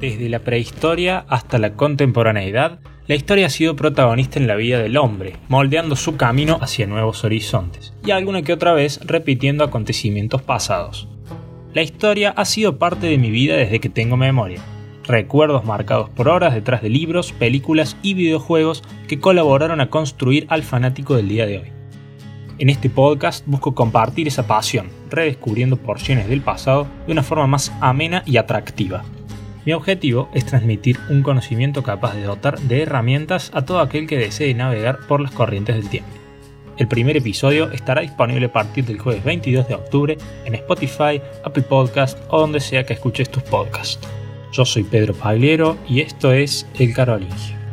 Desde la prehistoria hasta la contemporaneidad, la historia ha sido protagonista en la vida del hombre, moldeando su camino hacia nuevos horizontes, y alguna que otra vez repitiendo acontecimientos pasados. La historia ha sido parte de mi vida desde que tengo memoria, recuerdos marcados por horas detrás de libros, películas y videojuegos que colaboraron a construir al fanático del día de hoy. En este podcast busco compartir esa pasión, redescubriendo porciones del pasado de una forma más amena y atractiva. Mi objetivo es transmitir un conocimiento capaz de dotar de herramientas a todo aquel que desee navegar por las corrientes del tiempo. El primer episodio estará disponible a partir del jueves 22 de octubre en Spotify, Apple Podcast o donde sea que escuches tus podcasts. Yo soy Pedro Pagliero y esto es El Carolingio.